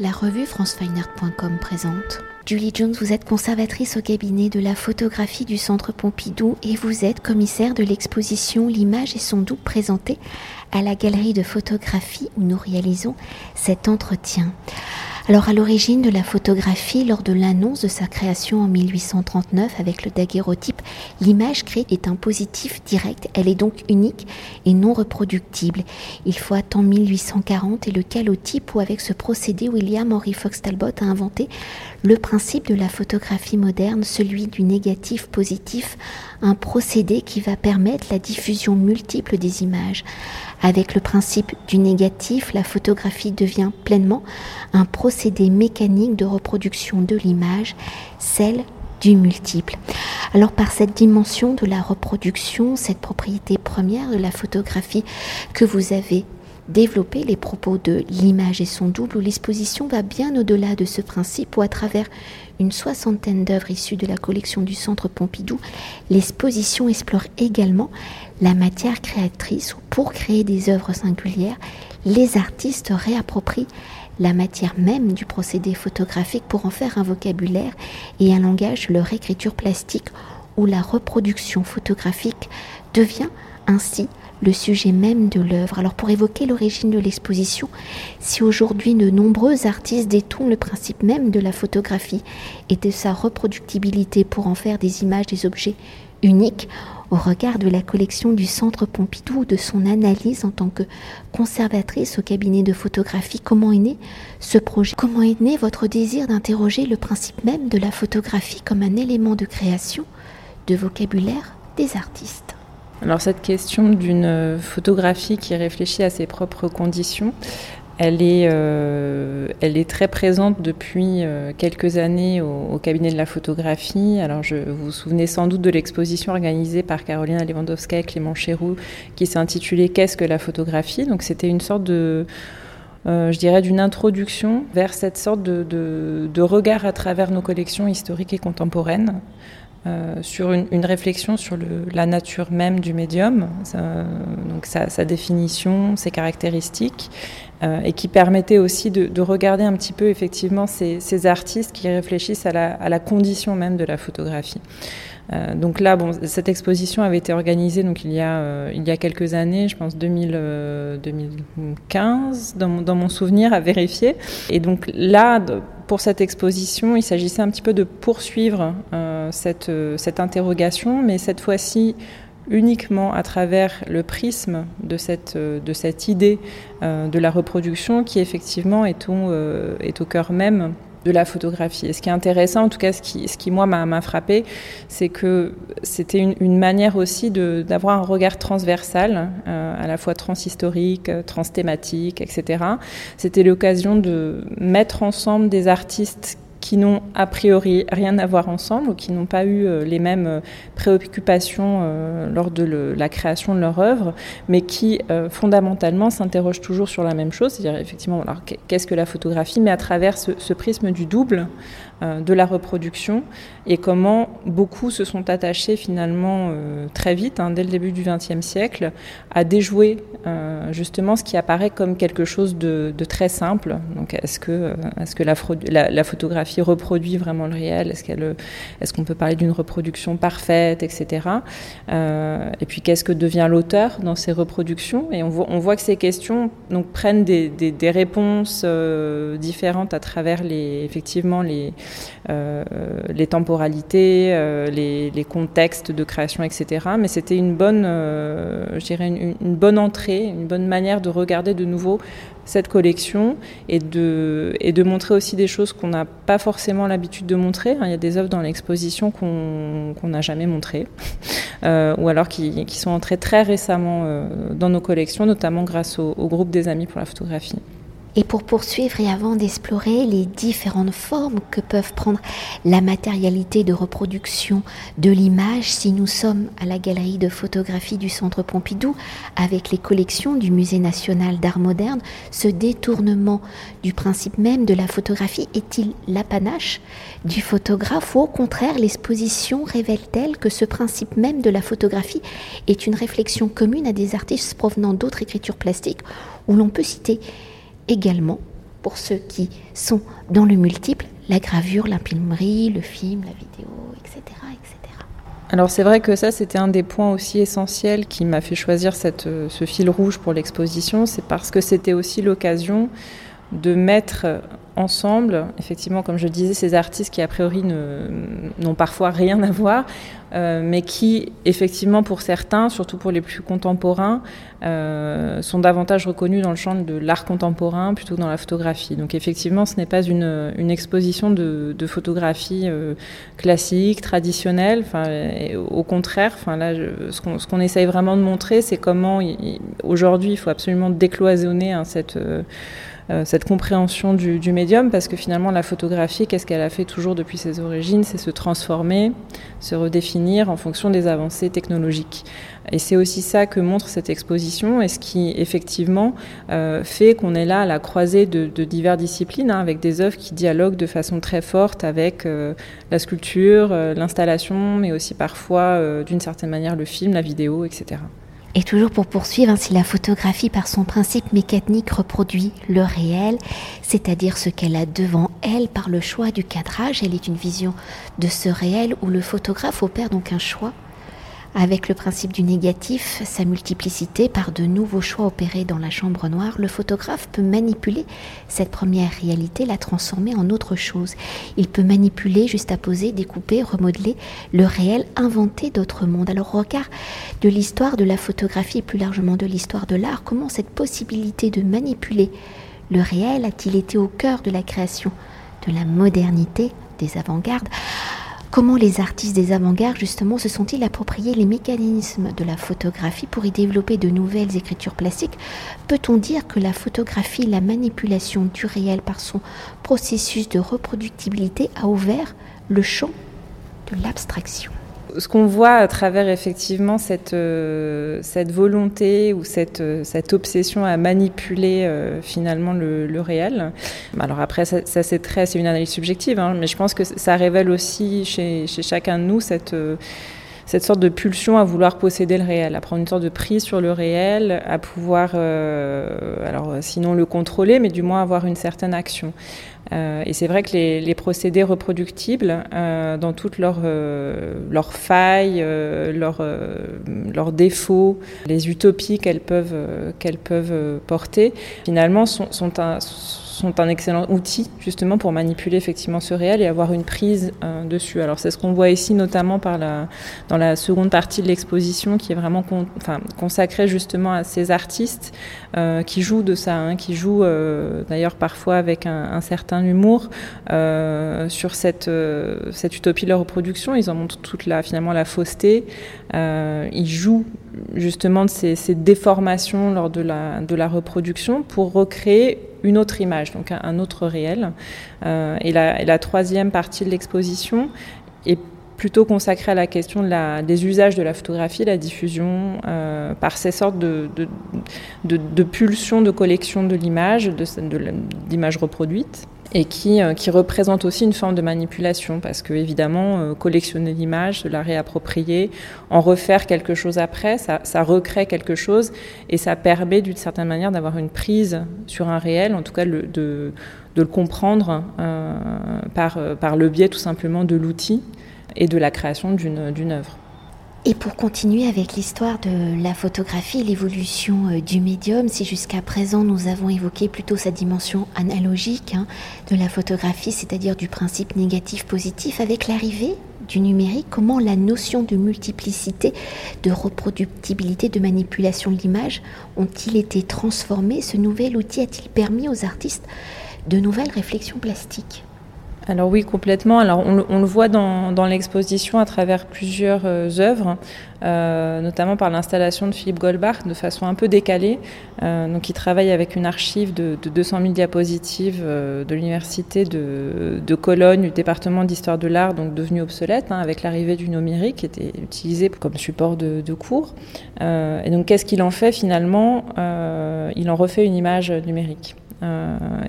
La revue francefineart.com présente. Julie Jones, vous êtes conservatrice au cabinet de la photographie du Centre Pompidou et vous êtes commissaire de l'exposition L'image et son double présentée à la galerie de photographie où nous réalisons cet entretien. Alors à l'origine de la photographie, lors de l'annonce de sa création en 1839 avec le daguerreotype, l'image créée est un positif direct, elle est donc unique et non reproductible. Il faut attendre 1840 et le calotype où avec ce procédé William Henry Fox Talbot a inventé le principe de la photographie moderne, celui du négatif positif, un procédé qui va permettre la diffusion multiple des images. Avec le principe du négatif, la photographie devient pleinement un procédé mécanique de reproduction de l'image, celle du multiple. Alors par cette dimension de la reproduction, cette propriété première de la photographie que vous avez développé les propos de l'image et son double, où l'exposition va bien au-delà de ce principe, où à travers une soixantaine d'œuvres issues de la collection du Centre Pompidou, l'exposition explore également la matière créatrice où pour créer des œuvres singulières, les artistes réapproprient la matière même du procédé photographique pour en faire un vocabulaire et un langage, leur écriture plastique, où la reproduction photographique devient ainsi le sujet même de l'œuvre. Alors pour évoquer l'origine de l'exposition, si aujourd'hui de nombreux artistes détournent le principe même de la photographie et de sa reproductibilité pour en faire des images, des objets uniques, au regard de la collection du Centre Pompidou, de son analyse en tant que conservatrice au cabinet de photographie, comment est né ce projet? Comment est né votre désir d'interroger le principe même de la photographie comme un élément de création, de vocabulaire des artistes? Alors cette question d'une photographie qui réfléchit à ses propres conditions, elle est, euh, elle est très présente depuis euh, quelques années au, cabinet de la photographie. Alors, je, vous vous souvenez sans doute de l'exposition organisée par Carolina Lewandowska et Clément Chéroux qui s'intitulait Qu'est-ce que la photographie? Donc, c'était une sorte de. Euh, je dirais d'une introduction vers cette sorte de, regard à travers nos collections historiques et contemporaines, euh, sur une, réflexion sur la nature même du médium, donc sa, définition, ses caractéristiques, euh, et qui permettait aussi de, de, regarder un petit peu effectivement ces, artistes qui réfléchissent à la, condition même de la photographie. Euh, donc là, bon, cette exposition avait été organisée donc il y a il y a quelques années, je pense 2000, 2015, dans, dans, mon souvenir à vérifier. Et donc là, pour cette exposition, il s'agissait un petit peu de poursuivre euh, cette cette interrogation, mais cette fois-ci uniquement à travers le prisme de cette, de cette idée euh, de la reproduction qui effectivement est au, euh, est au cœur même de la photographie. Et ce qui est intéressant, en tout cas ce qui, ce qui moi m'a frappé, c'est que c'était une, manière aussi d'avoir un regard transversal, euh, à la fois transhistorique, transthématique, etc. C'était l'occasion de mettre ensemble des artistes qui n'ont a priori rien à voir ensemble ou qui n'ont pas eu euh, les mêmes euh, préoccupations euh, lors de la création de leur œuvre, mais qui fondamentalement s'interrogent toujours sur la même chose, c'est-à-dire effectivement, qu'est-ce que la photographie, mais à travers ce, prisme du double, de la reproduction et comment beaucoup se sont attachés finalement euh, très vite, hein, dès le début du XXe siècle, à déjouer euh, justement ce qui apparaît comme quelque chose de, très simple. Donc est-ce que, est-ce que la, photographie reproduit vraiment le réel? Est-ce qu'elle, est-ce qu'on peut parler d'une reproduction parfaite, etc. et puis qu'est-ce que devient l'auteur dans ces reproductions? Et on voit, que ces questions donc prennent des, des, réponses différentes à travers les, effectivement les euh, les temporalités, euh, les, contextes de création, etc. Mais c'était une bonne, euh, je dirais une, bonne entrée, une bonne manière de regarder de nouveau cette collection et de, et de montrer aussi des choses qu'on n'a pas forcément l'habitude de montrer. Il y a des œuvres dans l'exposition qu'on n'a jamais montrées, euh, ou alors qui, sont entrées très récemment euh, dans nos collections, notamment grâce au groupe des Amis pour la photographie. Et pour poursuivre et avant d'explorer les différentes formes que peuvent prendre la matérialité de reproduction de l'image, si nous sommes à la galerie de photographie du Centre Pompidou avec les collections du Musée national d'art moderne, ce détournement du principe même de la photographie est-il l'apanage du photographe ou au contraire l'exposition révèle-t-elle que ce principe même de la photographie est une réflexion commune à des artistes provenant d'autres écritures plastiques où l'on peut citer également pour ceux qui sont dans le multiple, la gravure, l'imprimerie, le film, la vidéo, etc. etc. Alors c'est vrai que ça, c'était un des points aussi essentiels qui m'a fait choisir euh, ce fil rouge pour l'exposition, c'est parce que c'était aussi l'occasion de mettre ensemble, effectivement, comme je disais, ces artistes qui a priori n'ont parfois rien à voir, euh, mais qui, effectivement, pour certains, surtout pour les plus contemporains, euh, sont davantage reconnus dans le champ de l'art contemporain plutôt que dans la photographie. Donc, effectivement, ce n'est pas une, exposition de, photographie euh, classique, traditionnelle. Enfin, au contraire, enfin, là, ce qu'on qu essaye vraiment de montrer, c'est comment, aujourd'hui, il faut absolument décloisonner hein, cette cette compréhension du, médium, parce que finalement la photographie, qu'est-ce qu'elle a fait toujours depuis ses origines C'est se transformer, se redéfinir en fonction des avancées technologiques. Et c'est aussi ça que montre cette exposition, et ce qui effectivement euh, fait qu'on est là à la croisée de, diverses disciplines, hein, avec des œuvres qui dialoguent de façon très forte avec euh, la sculpture, euh, l'installation, mais aussi parfois, euh, d'une certaine manière, le film, la vidéo, etc. Et toujours pour poursuivre, si la photographie par son principe mécanique reproduit le réel, c'est-à-dire ce qu'elle a devant elle par le choix du cadrage, elle est une vision de ce réel où le photographe opère donc un choix avec le principe du négatif, sa multiplicité par de nouveaux choix opérés dans la chambre noire, le photographe peut manipuler cette première réalité, la transformer en autre chose. Il peut manipuler, juste à poser, découper, remodeler le réel, inventer d'autres mondes. Alors au regard de l'histoire de la photographie et plus largement de l'histoire de l'art, comment cette possibilité de manipuler le réel a-t-il été au cœur de la création de la modernité des avant-gardes? Comment les artistes des avant-gardes, justement, se sont-ils appropriés les mécanismes de la photographie pour y développer de nouvelles écritures plastiques Peut-on dire que la photographie, la manipulation du réel par son processus de reproductibilité a ouvert le champ de l'abstraction ce qu'on voit à travers effectivement cette, euh, cette volonté ou cette, euh, cette obsession à manipuler euh, finalement le, réel. Alors après, ça, c'est très, c'est une analyse subjective, hein, mais je pense que ça révèle aussi chez, chez chacun de nous cette cette sorte de pulsion à vouloir posséder le réel, à prendre une sorte de prise sur le réel, à pouvoir, alors sinon le contrôler, mais du moins avoir une certaine action. Euh, et c'est vrai que les, les procédés reproductibles, euh, dans toutes leurs euh, leurs failles, euh, leurs leurs défauts, les utopies qu'elles peuvent qu'elles peuvent porter, finalement sont, sont un un excellent outil justement pour manipuler effectivement ce réel et avoir une prise euh, dessus. Alors c'est ce qu'on voit ici notamment dans la seconde partie de l'exposition qui est vraiment consacrée justement à ces artistes euh, qui jouent de ça, hein, qui jouent euh, d'ailleurs parfois avec un, certain humour sur cette, utopie de leur reproduction. Ils en montrent toute la, finalement la fausseté. Ils jouent justement de ces, déformations lors de la reproduction pour recréer une autre image, donc un, autre réel. Euh, et la troisième partie de l'exposition est plutôt consacrée à la question des usages de la photographie, la diffusion euh, par ces sortes de, de, de, de pulsions de collection de l'image, d'images reproduites et qui, euh, qui représente aussi une forme de manipulation parce que évidemment euh, collectionner l'image, de la réapproprier, en refaire quelque chose après, ça, ça recrée quelque chose et ça permet d'une certaine manière d'avoir une prise sur un réel, en tout cas de, de le comprendre euh, par, par le biais tout simplement de l'outil et de la création d'une œuvre. Et pour continuer avec l'histoire de la photographie l'évolution euh, du médium, si jusqu'à présent nous avons évoqué plutôt sa dimension analogique hein, de la photographie, c'est-à-dire du principe négatif-positif, avec l'arrivée du numérique, comment la notion de multiplicité, de reproductibilité, de manipulation de l'image ont-ils été transformés Ce nouvel outil a-t-il permis aux artistes de nouvelles réflexions plastiques? Alors oui, complètement. Alors on, le voit dans, l'exposition à travers plusieurs euh, œuvres, euh, notamment par l'installation de Philippe Goldbach de façon un peu décalée. Euh, donc il travaille avec une archive de, de 200 000 diapositives de l'université de, Cologne, du département d'histoire de l'art, donc devenu obsolète hein, avec l'arrivée du numérique, qui était utilisé comme support de, de cours. Et donc qu'est-ce qu'il en fait finalement? Il en refait une image numérique.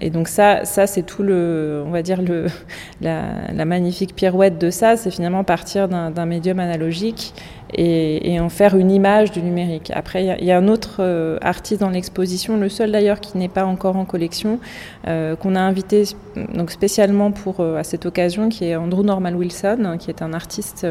Et donc ça, ça c'est tout le, on va dire la, magnifique pirouette de ça, c'est finalement partir d'un médium analogique et, en faire une image du numérique. Après, il y, a un autre artiste dans l'exposition, le seul d'ailleurs qui n'est pas encore en collection, qu'on a invité donc spécialement pour à cette occasion, qui est Andrew Norman Wilson, qui est un artiste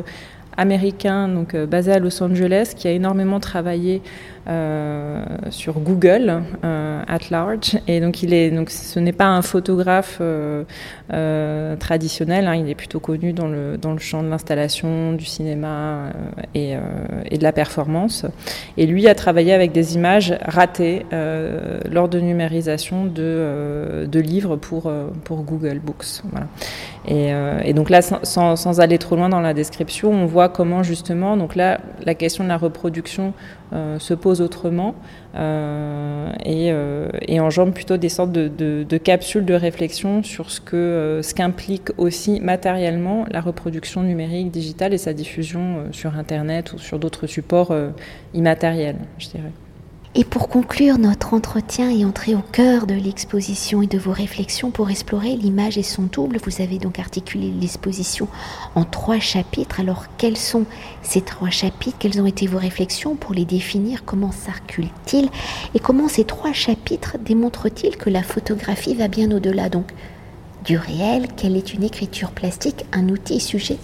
américain donc euh, basé à Los Angeles qui a énormément travaillé euh, sur Google euh, at large. Et donc, il est, donc ce n'est pas un photographe euh, traditionnel, hein, il est plutôt connu dans le, dans le champ de l'installation, du cinéma et, de la performance. Et lui a travaillé avec des images ratées lors de numérisation de, de livres pour, pour Google Books. Et, donc là, sans, sans, aller trop loin dans la description, on voit comment justement, donc là, la question de la reproduction se pose autrement euh, et, euh, et, engendre plutôt des sortes de, de, de, capsules de réflexion sur ce que ce qu'implique aussi matériellement la reproduction numérique digitale et sa diffusion sur Internet ou sur d'autres supports immatériels, je dirais. Et pour conclure notre entretien et entrer au cœur de l'exposition et de vos réflexions pour explorer l'image et son double, vous avez donc articulé l'exposition en trois chapitres. Alors quels sont ces trois chapitres? Quelles ont été vos réflexions pour les définir? Comment s'articulent-ils? Et comment ces trois chapitres démontrent-ils que la photographie va bien au-delà donc du réel? Quelle est une écriture plastique Un outil sujet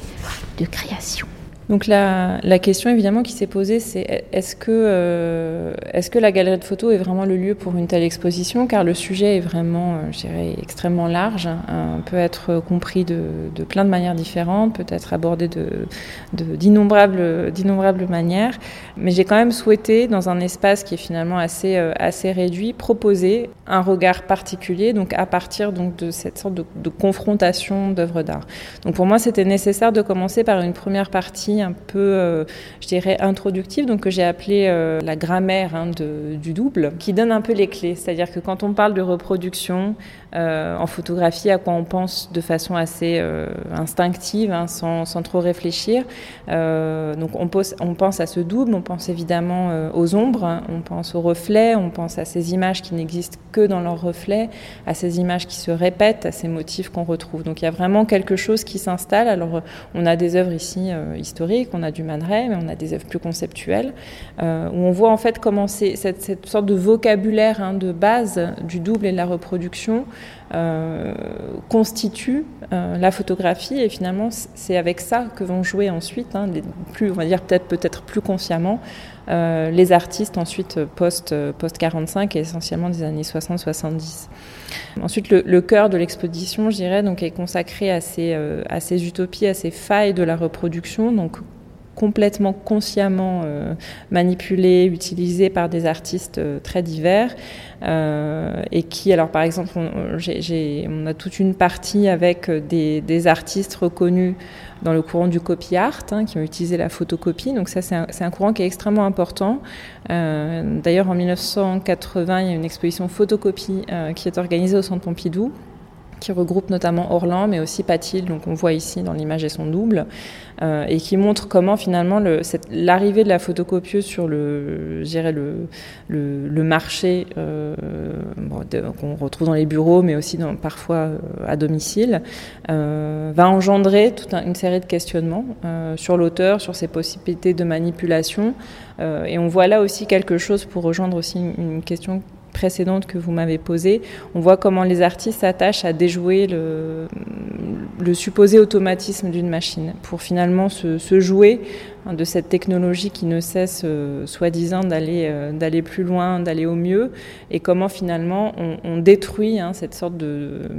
de création? Donc la, question évidemment qui s'est posée, c'est est-ce que, euh, est-ce que la galerie de photos est vraiment le lieu pour une telle exposition? Car le sujet est vraiment, euh, je dirais, extrêmement large, hein, peut être compris de, plein de manières différentes, peut être abordé de, d'innombrables, manières. Mais j'ai quand même souhaité, dans un espace qui est finalement assez, euh, assez réduit, proposer un regard particulier, donc à partir donc de cette sorte de confrontation d'œuvres d'art. Donc pour moi, c'était nécessaire de commencer par une première partie un peu, euh, je dirais, introductive, donc que j'ai appelé euh, la grammaire hein, de, du double, qui donne un peu les clés. C'est-à-dire que quand on parle de reproduction euh, en photographie, à quoi on pense de façon assez instinctive, hein, sans, sans, trop réfléchir. donc on, pense à ce double, on pense évidemment aux ombres, hein, on pense aux reflets, on pense à ces images qui n'existent que dans leurs reflets, à ces images qui se répètent, à ces motifs qu'on retrouve. Donc il y a vraiment quelque chose qui s'installe. Alors on a des œuvres ici historiques on a du Man mais on a des œuvres plus conceptuelles, euh, où on voit en fait comment cette, cette, sorte de vocabulaire hein, de base du double et de la reproduction euh, constitue euh, la photographie et finalement c'est avec ça que vont jouer ensuite, hein, plus, on va dire peut-être peut-être plus consciemment, euh, les artistes ensuite post, post 45 et essentiellement des années 60-70. Ensuite, le, le, cœur de l'exposition, je dirais, donc est consacré à ces, à ces utopies, à ces failles de la reproduction, donc complètement consciemment euh, manipulé, utilisé par des artistes euh, très divers euh, et qui, alors par exemple, on, on, a toute une partie avec des, artistes reconnus dans le courant du copy art hein, qui ont utilisé la photocopie. Donc ça, c'est un, courant qui est extrêmement important. D'ailleurs, en 1980, il y a une exposition photocopie qui est organisée au Centre Pompidou qui regroupe notamment Orlan, mais aussi Patil, donc on voit ici dans l'image et son double, euh, et qui montre comment finalement l'arrivée de la photocopieuse sur le, le, le, marché euh, qu'on retrouve dans les bureaux, mais aussi parfois euh, à domicile, va engendrer toute un, une série de questionnements sur l'auteur, sur ses possibilités de manipulation, et on voit là aussi quelque chose pour rejoindre aussi une, une question précédente que vous m'avez posée, on voit comment les artistes s'attachent à déjouer le, supposé automatisme d'une machine pour finalement se, jouer de cette technologie qui ne cesse, euh, soi-disant, d'aller euh, d'aller plus loin, d'aller au mieux, et comment finalement on, détruit hein, cette sorte de,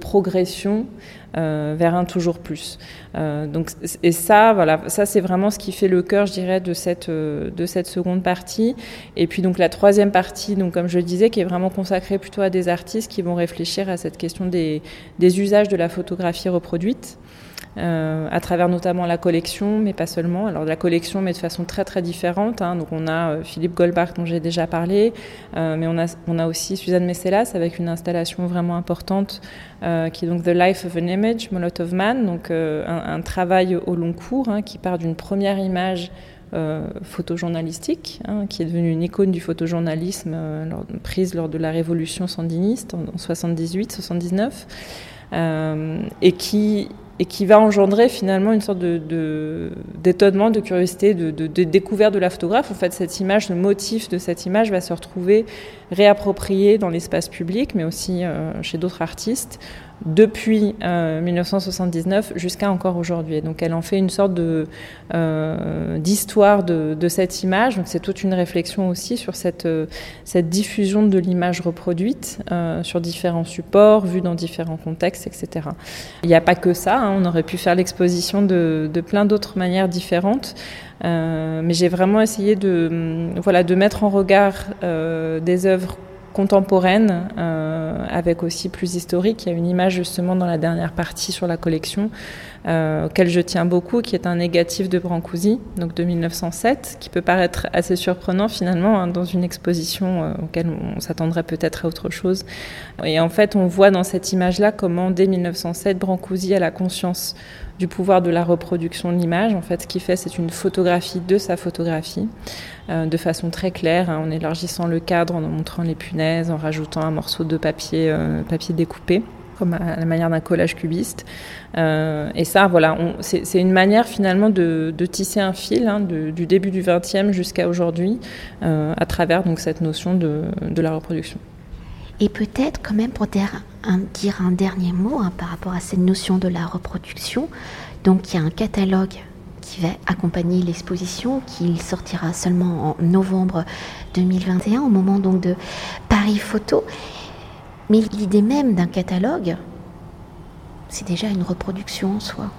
progression euh, vers un toujours plus. Donc, et ça, voilà, ça c'est vraiment ce qui fait le cœur, je dirais, de cette de cette seconde partie. Et puis donc la troisième partie, donc comme je le disais, qui est vraiment consacrée plutôt à des artistes qui vont réfléchir à cette question des usages de la photographie reproduite euh, à travers notamment la collection, mais pas seulement. Alors la collection, mais de façon très très différente. Hein. Donc on a euh, Philippe Goldbach dont j'ai déjà parlé, euh, mais on a, on a aussi Suzanne Messelas avec une installation vraiment importante qui est donc The Life of an Image, Molotov Man, donc un, un, travail au long cours hein, qui part d'une première image photojournalistique, hein, qui est devenue une icône du photojournalisme prise lors de la révolution sandiniste en, 78-79, et qui et qui va engendrer finalement une sorte de, d'étonnement, de, curiosité, de, de, découverte de la photographe. En fait, cette image, le motif de cette image va se retrouver réapproprié dans l'espace public, mais aussi chez d'autres artistes depuis 1979 euh, jusqu'à encore aujourd'hui. Donc elle en fait une sorte euh, d'histoire de, cette image. C'est toute une réflexion aussi sur cette euh, diffusion de l'image reproduite sur différents supports, vue dans différents contextes, etc. Il n'y a pas que ça. Hein. on aurait pu faire l'exposition de, plein d'autres manières différentes. Mais j'ai vraiment essayé de, de mettre en regard des œuvres contemporaine, euh, avec aussi plus historique. Il y a une image justement dans la dernière partie sur la collection, euh, auquel je tiens beaucoup, qui est un négatif de Brancusi, donc de 1907, qui peut paraître assez surprenant finalement hein, dans une exposition euh, auquel on s'attendrait peut-être à autre chose. Et en fait, on voit dans cette image-là comment dès 1907, Brancusi a la conscience du pouvoir de la reproduction de l'image. En fait, ce qu'il fait, c'est une photographie de sa photographie, euh, de façon très claire, hein, en élargissant le cadre, en montrant les punaises, en rajoutant un morceau de papier, euh, papier découpé comme à la manière d'un collage cubiste. Euh, et ça, voilà, c'est une manière finalement de, tisser un fil hein, du début du XXe jusqu'à aujourd'hui à travers donc cette notion de, la reproduction. Et peut-être quand même pour dire dire un dernier mot hein, par rapport à cette notion de la reproduction. Donc il y a un catalogue qui va accompagner l'exposition, qui sortira seulement en novembre 2021, au moment donc de Paris Photo. Mais l'idée même d'un catalogue, c'est déjà une reproduction en soi.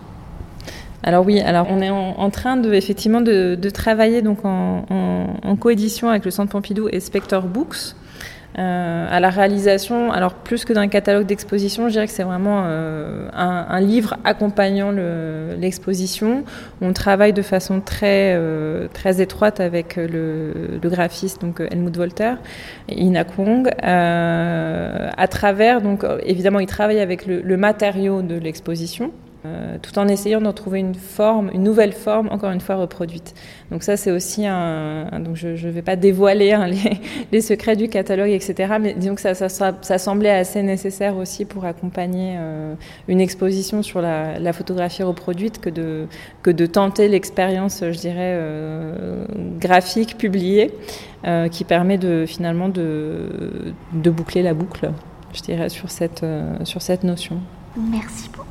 Alors oui, alors on est en, train de effectivement de, travailler donc en, en coédition avec le Centre Pompidou et Spector Books euh, à la réalisation, alors plus que d'un catalogue d'exposition, je dirais que c'est vraiment euh, un, livre accompagnant l'exposition. On travaille de façon très, euh, très étroite avec le, graphiste donc Helmut Volter, Ina Kwong, à travers, donc évidemment, il travaille avec le matériau de l'exposition. Euh, tout en essayant d'en trouver une forme, une nouvelle forme, encore une fois reproduite. Donc ça, c'est aussi un, donc je ne vais pas dévoiler hein, les, secrets du catalogue, etc. Mais disons que ça, ça, semblait assez nécessaire aussi pour accompagner euh, une exposition sur la, photographie reproduite que de, que de tenter l'expérience, je dirais, euh, graphique publiée, qui permet de finalement de, de boucler la boucle, je dirais, sur cette, sur cette notion. Merci beaucoup.